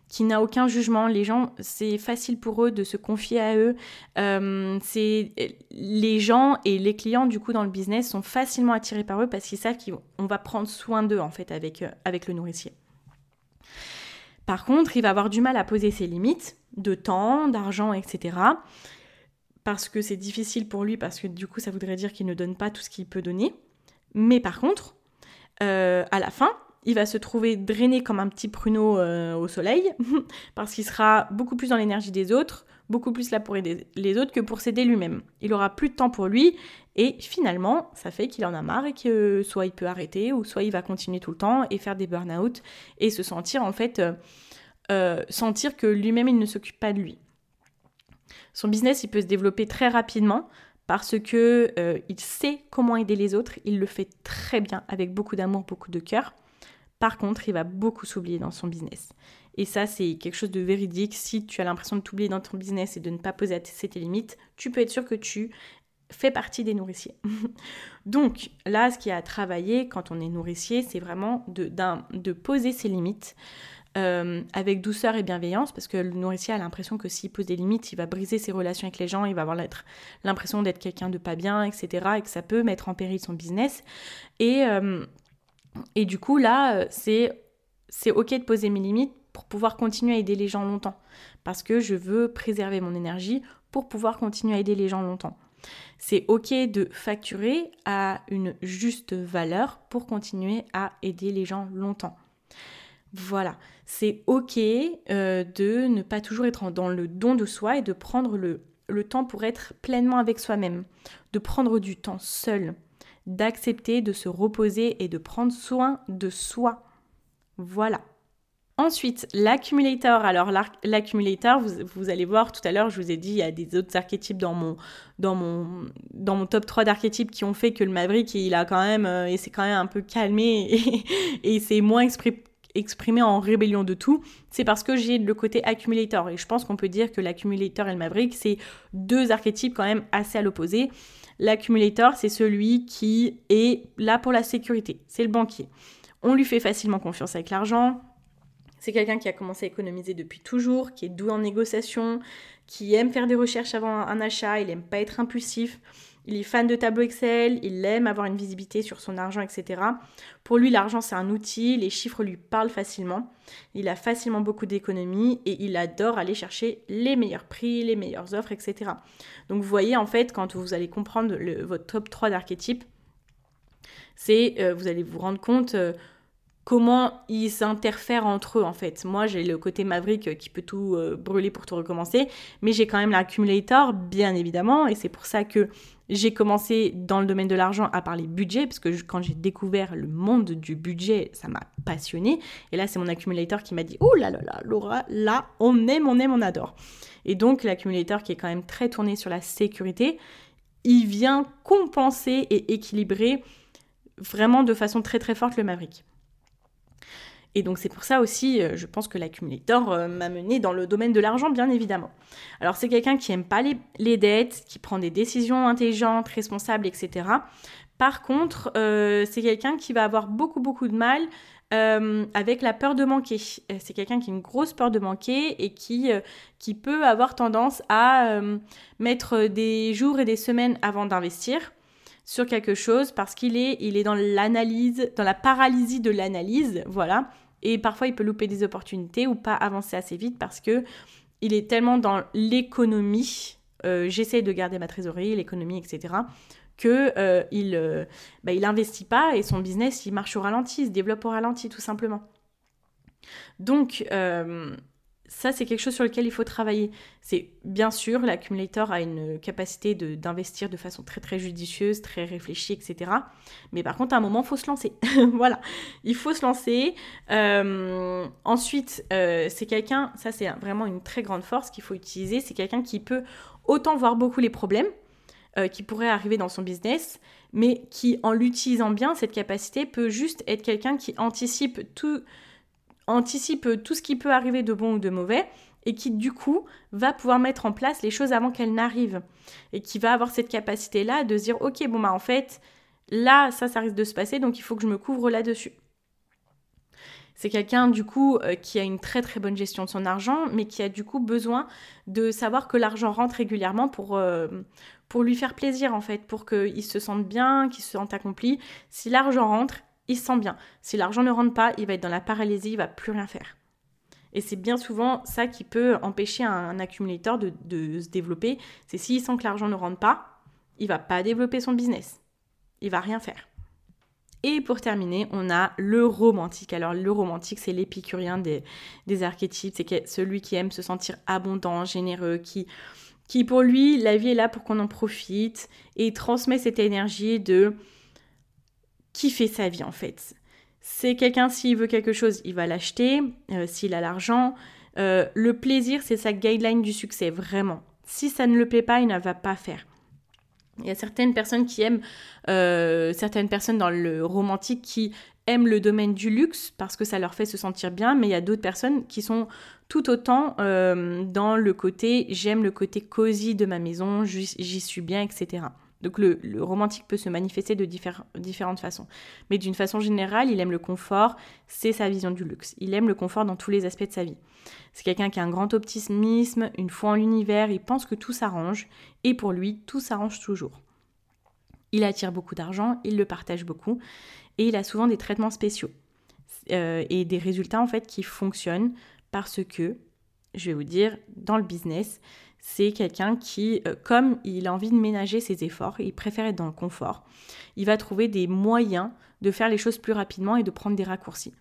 qui n'a aucun jugement. Les gens, c'est facile pour eux de se confier à eux. Euh, c'est les gens et les clients du coup dans le business sont facilement attirés par eux parce qu'ils savent qu'on va prendre soin d'eux en fait avec, avec le nourricier. Par contre, il va avoir du mal à poser ses limites de temps, d'argent, etc. Parce que c'est difficile pour lui, parce que du coup, ça voudrait dire qu'il ne donne pas tout ce qu'il peut donner. Mais par contre, euh, à la fin, il va se trouver drainé comme un petit pruneau euh, au soleil, parce qu'il sera beaucoup plus dans l'énergie des autres, beaucoup plus là pour aider les autres que pour s'aider lui-même. Il aura plus de temps pour lui, et finalement, ça fait qu'il en a marre et que soit il peut arrêter, ou soit il va continuer tout le temps et faire des burn-out, et se sentir en fait, euh, sentir que lui-même il ne s'occupe pas de lui. Son business, il peut se développer très rapidement parce que il sait comment aider les autres, il le fait très bien avec beaucoup d'amour, beaucoup de cœur. Par contre, il va beaucoup s'oublier dans son business. Et ça, c'est quelque chose de véridique. Si tu as l'impression de t'oublier dans ton business et de ne pas poser tes limites, tu peux être sûr que tu fais partie des nourriciers. Donc là, ce qui a à travailler quand on est nourricier, c'est vraiment de, poser ses limites. Euh, avec douceur et bienveillance, parce que le nourricier a l'impression que s'il pose des limites, il va briser ses relations avec les gens, il va avoir l'impression d'être quelqu'un de pas bien, etc., et que ça peut mettre en péril son business. Et, euh, et du coup, là, euh, c'est, c'est OK de poser mes limites pour pouvoir continuer à aider les gens longtemps. Parce que je veux préserver mon énergie pour pouvoir continuer à aider les gens longtemps. C'est OK de facturer à une juste valeur pour continuer à aider les gens longtemps. Voilà, c'est OK euh, de ne pas toujours être dans le don de soi et de prendre le, temps pour être pleinement avec soi-même, de prendre du temps seul, d'accepter de se reposer et de prendre soin de soi. Voilà. Ensuite, l'accumulator. Alors l'accumulator, vous, allez voir tout à l'heure, je vous ai dit, il y a des autres archétypes dans mon, dans mon, dans mon top 3 d'archétypes qui ont fait que le Maverick, il a quand même, euh, et c'est quand même un peu calmé et, et c'est moins exprimé exprimé en rébellion de tout, c'est parce que j'ai le côté accumulator. Et je pense qu'on peut dire que l'accumulator et le Maverick, c'est deux archétypes quand même assez à l'opposé. L'accumulator, c'est celui qui est là pour la sécurité, c'est le banquier. On lui fait facilement confiance avec l'argent. C'est quelqu'un qui a commencé à économiser depuis toujours, qui est doux en négociation, qui aime faire des recherches avant un achat, il aime pas être impulsif. Il est fan de tableau Excel, il aime avoir une visibilité sur son argent, etc. Pour lui, l'argent, c'est un outil, les chiffres lui parlent facilement. Il a facilement beaucoup d'économies et il adore aller chercher les meilleurs prix, les meilleures offres, etc. Donc vous voyez, en fait, quand vous allez comprendre votre top 3 d'archétypes, c'est, euh, vous allez vous rendre compte... Euh, comment ils s'interfèrent entre eux en fait. Moi j'ai le côté Maverick qui peut tout euh, brûler pour tout recommencer, mais j'ai quand même l'accumulator bien évidemment et c'est pour ça que j'ai commencé dans le domaine de l'argent à parler budget, parce que quand j'ai découvert le monde du budget, ça m'a passionné. Et là, c'est mon accumulateur qui m'a dit Oh là là là, Laura, là, on aime, on aime, on adore. Et donc, l'accumulateur qui est quand même très tourné sur la sécurité, il vient compenser et équilibrer vraiment de façon très très forte le Maverick. Et donc c'est pour ça aussi, euh, je pense que l'accumulateur euh, m'a mené dans le domaine de l'argent, bien évidemment. Alors c'est quelqu'un qui aime pas les, dettes, qui prend des décisions intelligentes, responsables, etc. Par contre, euh, c'est quelqu'un qui va avoir beaucoup beaucoup de mal avec la peur de manquer. C'est quelqu'un qui a une grosse peur de manquer et qui, qui peut avoir tendance à mettre des jours et des semaines avant d'investir sur quelque chose parce qu'il est, il est dans l'analyse, dans la paralysie de l'analyse, voilà. Et parfois, il peut louper des opportunités ou pas avancer assez vite parce que il est tellement dans l'économie, euh, j'essaie de garder ma trésorerie, l'économie, etc., que euh, il, euh, bah, il investit pas et son business, il marche au ralenti, il se développe au ralenti, tout simplement. Donc, ça, c'est quelque chose sur lequel il faut travailler. C'est bien sûr, l'accumulator a une capacité d'investir de, façon très très judicieuse, très réfléchie, etc. Mais par contre, à un moment, il faut se lancer. voilà, il faut se lancer. Euh, ensuite, euh, c'est quelqu'un, ça c'est vraiment une très grande force qu'il faut utiliser, c'est quelqu'un qui peut autant voir beaucoup les problèmes euh, qui pourraient arriver dans son business, mais qui, en l'utilisant bien, cette capacité peut juste être quelqu'un qui anticipe tout anticipe tout ce qui peut arriver de bon ou de mauvais et qui du coup va pouvoir mettre en place les choses avant qu'elles n'arrivent et qui va avoir cette capacité là de se dire ok bon bah en fait là ça ça risque de se passer donc il faut que je me couvre là-dessus. C'est quelqu'un du coup euh, qui a une très très bonne gestion de son argent mais qui a du coup besoin de savoir que l'argent rentre régulièrement pour, euh, pour lui faire plaisir en fait, pour qu'il se sente bien, qu'il se sente accompli. Si l'argent rentre, il se sent bien. Si l'argent ne rentre pas, il va être dans la paralysie, il va plus rien faire. Et c'est bien souvent ça qui peut empêcher un, accumulateur de, se développer. C'est s'il sent que l'argent ne rentre pas, il va pas développer son business. Il va rien faire. Et pour terminer, on a le romantique. Alors le romantique, c'est l'épicurien des, des archétypes. C'est celui qui aime se sentir abondant, généreux, qui, qui pour lui, la vie est là pour qu'on en profite et transmet cette énergie de fait sa vie en fait. C'est quelqu'un, s'il veut quelque chose, il va l'acheter, euh, s'il a l'argent. Euh, le plaisir, c'est sa guideline du succès, vraiment. Si ça ne le plaît pas, il ne va pas faire. Il y a certaines personnes qui aiment, euh, certaines personnes dans le romantique qui aiment le domaine du luxe parce que ça leur fait se sentir bien, mais il y a d'autres personnes qui sont tout autant dans le côté j'aime le côté cosy de ma maison, j'y suis bien, etc. Donc le, romantique peut se manifester de différentes façons. Mais d'une façon générale, il aime le confort, c'est sa vision du luxe. Il aime le confort dans tous les aspects de sa vie. C'est quelqu'un qui a un grand optimisme, une foi en l'univers, il pense que tout s'arrange, et pour lui, tout s'arrange toujours. Il attire beaucoup d'argent, il le partage beaucoup, et il a souvent des traitements spéciaux. Euh, et des résultats en fait qui fonctionnent parce que, je vais vous dire, dans le business, c'est quelqu'un qui, euh, comme il a envie de ménager ses efforts, il préfère être dans le confort, il va trouver des moyens de faire les choses plus rapidement et de prendre des raccourcis.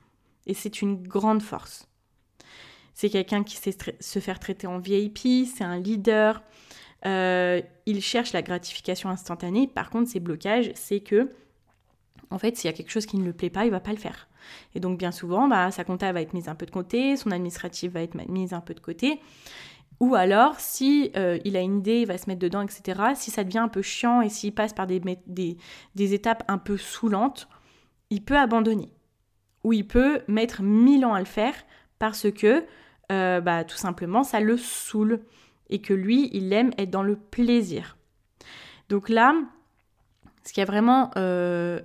Et c'est une grande force. C'est quelqu'un qui sait se faire traiter en VIP, c'est un leader, euh, il cherche la gratification instantanée. Par contre, ses blocages, c'est que, en fait, s'il y a quelque chose qui ne le plaît pas, il va pas le faire. Et donc, bien souvent, bah, sa compta va être mise un peu de côté, son administratif va être mise un peu de côté. Ou alors, si euh, il a une idée, il va se mettre dedans, etc. Si ça devient un peu chiant et s'il passe par des, étapes un peu saoulantes, il peut abandonner. Ou il peut mettre mille ans à le faire parce que, euh, bah, tout simplement, ça le saoule. Et que lui, il aime être dans le plaisir. Donc là, ce qui, est vraiment, euh,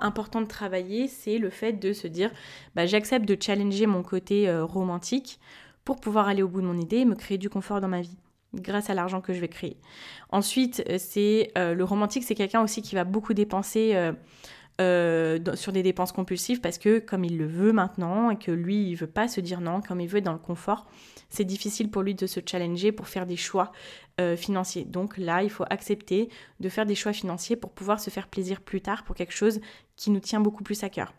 important de travailler, c'est le fait de se dire, bah, j'accepte de challenger mon côté romantique pour pouvoir aller au bout de mon idée et me créer du confort dans ma vie grâce à l'argent que je vais créer. Ensuite, euh, c'est euh, le romantique, c'est quelqu'un aussi qui va beaucoup dépenser euh, sur des dépenses compulsives parce que comme il le veut maintenant et que lui, il veut pas se dire non, comme il veut être dans le confort, c'est difficile pour lui de se challenger pour faire des choix financiers. Donc là, il faut accepter de faire des choix financiers pour pouvoir se faire plaisir plus tard pour quelque chose qui nous tient beaucoup plus à cœur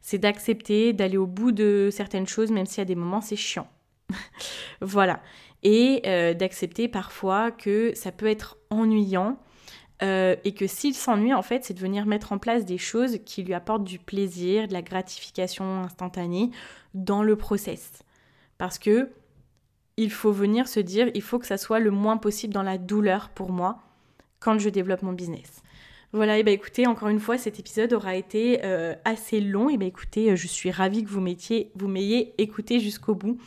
c'est d'accepter d'aller au bout de certaines choses, même si à des moments c'est chiant. voilà. Et euh, d'accepter parfois que ça peut être ennuyant euh, et que s'il s'ennuie, en fait, c'est de venir mettre en place des choses qui lui apportent du plaisir, de la gratification instantanée dans le process. Parce que il faut venir se dire, il faut que ça soit le moins possible dans la douleur pour moi quand je développe mon business. Voilà, et bah écoutez, encore une fois, cet épisode aura été euh, assez long. Et bah écoutez, euh, je suis ravie que vous m'ayez vous écouté jusqu'au bout.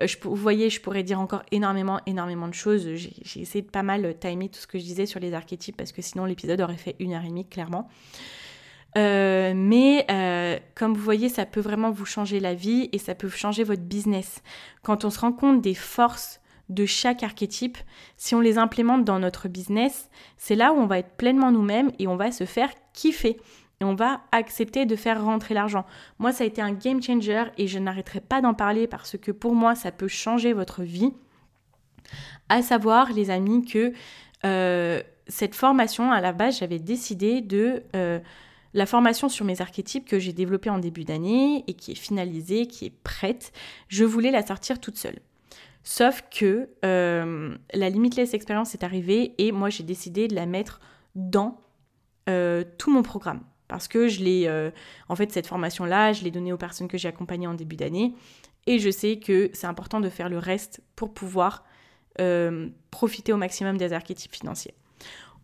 Euh, je, vous voyez, je pourrais dire encore énormément, énormément de choses. J'ai essayé de pas mal timer tout ce que je disais sur les archétypes parce que sinon l'épisode aurait fait une heure et demie, clairement. mais comme vous voyez, ça peut vraiment vous changer la vie et ça peut changer votre business. Quand on se rend compte des forces de chaque archétype, si on les implémente dans notre business, c'est là où on va être pleinement nous-mêmes et on va se faire kiffer. Et on va accepter de faire rentrer l'argent. Moi, ça a été un game changer et je n'arrêterai pas d'en parler parce que pour moi, ça peut changer votre vie. À savoir, les amis, que euh, cette formation, à la base, j'avais décidé de... Euh, la formation sur mes archétypes que j'ai développée en début d'année et qui est finalisée, qui est prête, je voulais la sortir toute seule. Sauf que euh, la Limitless Experience est arrivée et moi j'ai décidé de la mettre dans euh, tout mon programme. Parce que je l'ai, euh, en fait, cette formation-là, je l'ai donnée aux personnes que j'ai accompagnées en début d'année. Et je sais que c'est important de faire le reste pour pouvoir profiter au maximum des archétypes financiers.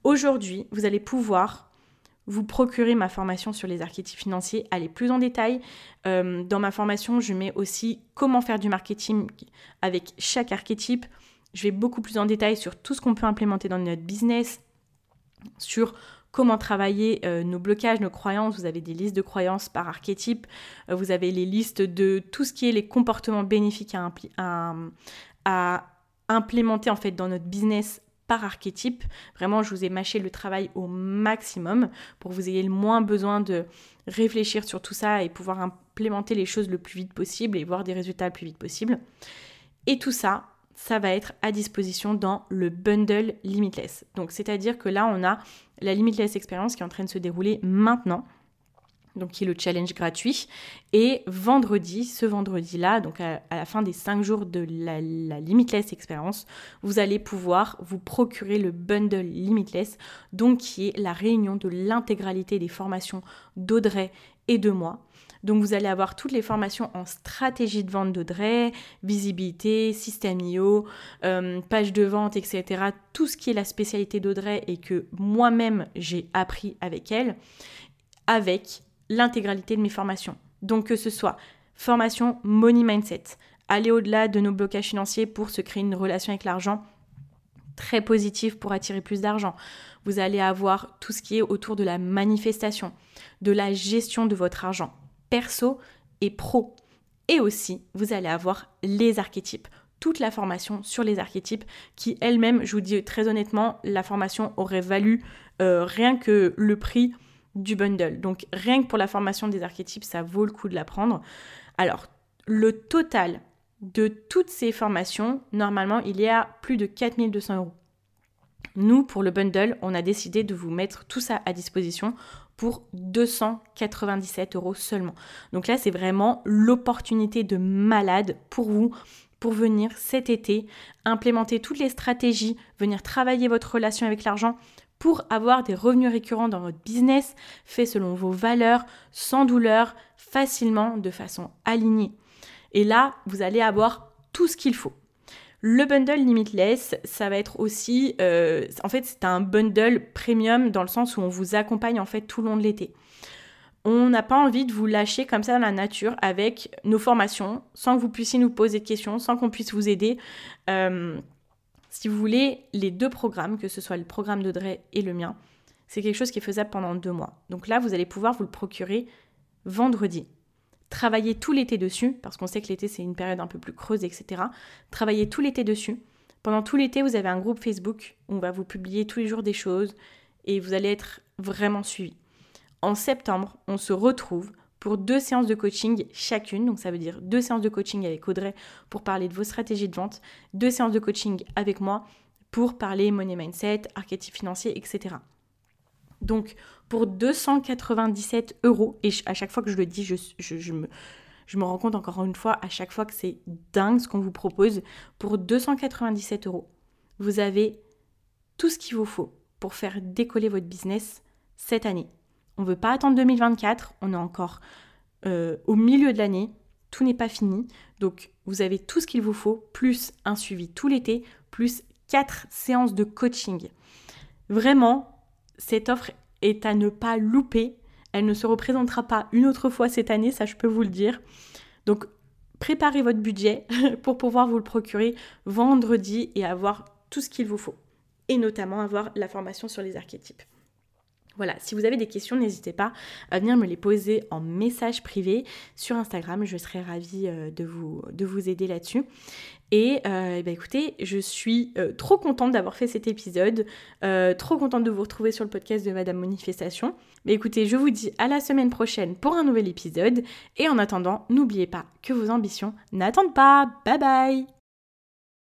Aujourd'hui, vous allez pouvoir vous procurer ma formation sur les archétypes financiers, aller plus en détail. Euh, dans ma formation, je mets aussi comment faire du marketing avec chaque archétype. Je vais beaucoup plus en détail sur tout ce qu'on peut implémenter dans notre business, sur comment travailler euh, nos blocages, nos croyances. Vous avez des listes de croyances par archétype. Euh, vous avez les listes de tout ce qui est les comportements bénéfiques à, à, implémenter en fait dans notre business par archétype. Vraiment, je vous ai mâché le travail au maximum pour que vous ayez le moins besoin de réfléchir sur tout ça et pouvoir implémenter les choses le plus vite possible et voir des résultats le plus vite possible. Et tout ça, ça va être à disposition dans le bundle Limitless. Donc, c'est-à-dire que là, on a la Limitless Experience qui est en train de se dérouler maintenant donc qui est le challenge gratuit. Et vendredi, ce vendredi-là, donc à, la fin des 5 jours de la, Limitless Experience, vous allez pouvoir vous procurer le bundle Limitless, donc qui est la réunion de l'intégralité des formations d'Audrey et de moi. Donc vous allez avoir toutes les formations en stratégie de vente d'Audrey, visibilité, système IO, euh, page de vente, etc. Tout ce qui est la spécialité d'Audrey et que moi-même j'ai appris avec elle, avec l'intégralité de mes formations. Donc que ce soit formation Money Mindset, aller au-delà de nos blocages financiers pour se créer une relation avec l'argent très positive pour attirer plus d'argent. Vous allez avoir tout ce qui est autour de la manifestation, de la gestion de votre argent, perso et pro. Et aussi, vous allez avoir les archétypes, toute la formation sur les archétypes qui elle-même, je vous dis très honnêtement, la formation aurait valu euh, rien que le prix du bundle. Donc rien que pour la formation des archétypes, ça vaut le coup de l'apprendre. Alors, le total de toutes ces formations, normalement, il y a plus de 4200 euros. Nous, pour le bundle, on a décidé de vous mettre tout ça à disposition pour 297 euros seulement. Donc là, c'est vraiment l'opportunité de malade pour vous pour venir cet été implémenter toutes les stratégies, venir travailler votre relation avec l'argent, pour avoir des revenus récurrents dans votre business, fait selon vos valeurs, sans douleur, facilement, de façon alignée. Et là, vous allez avoir tout ce qu'il faut. Le bundle Limitless, ça va être aussi, euh, en fait, c'est un bundle premium dans le sens où on vous accompagne en fait tout le long de l'été. On n'a pas envie de vous lâcher comme ça dans la nature avec nos formations, sans que vous puissiez nous poser de questions, sans qu'on puisse vous aider. Euh, si vous voulez, les deux programmes, que ce soit le programme d'Audrey et le mien, c'est quelque chose qui est faisable pendant deux mois. Donc là, vous allez pouvoir vous le procurer vendredi. Travailler tout l'été dessus, parce qu'on sait que l'été c'est une période un peu plus creuse, etc. Travailler tout l'été dessus. Pendant tout l'été, vous avez un groupe Facebook où on va vous publier tous les jours des choses et vous allez être vraiment suivi. En septembre, on se retrouve pour deux séances de coaching chacune. Donc ça veut dire deux séances de coaching avec Audrey pour parler de vos stratégies de vente, deux séances de coaching avec moi pour parler money mindset, archétype financier, etc. Donc pour 297 euros, et à chaque fois que je le dis, je, je, me, je me rends compte encore une fois à chaque fois que c'est dingue ce qu'on vous propose. Pour 297 euros, vous avez tout ce qu'il vous faut pour faire décoller votre business cette année. On ne veut pas attendre 2024, on est encore euh, au milieu de l'année, tout n'est pas fini. Donc vous avez tout ce qu'il vous faut, plus un suivi tout l'été, plus quatre séances de coaching. Vraiment, cette offre est à ne pas louper. Elle ne se représentera pas une autre fois cette année, ça je peux vous le dire. Donc préparez votre budget pour pouvoir vous le procurer vendredi et avoir tout ce qu'il vous faut. Et notamment avoir la formation sur les archétypes. Voilà, si vous avez des questions, n'hésitez pas à venir me les poser en message privé sur Instagram. Je serai ravie euh, de vous, de vous aider là-dessus. Et, euh, bah, écoutez, je suis euh, trop contente d'avoir fait cet épisode, trop contente de vous retrouver sur le podcast de Madame Manifestation. Mais écoutez, je vous dis à la semaine prochaine pour un nouvel épisode. Et en attendant, n'oubliez pas que vos ambitions n'attendent pas. Bye bye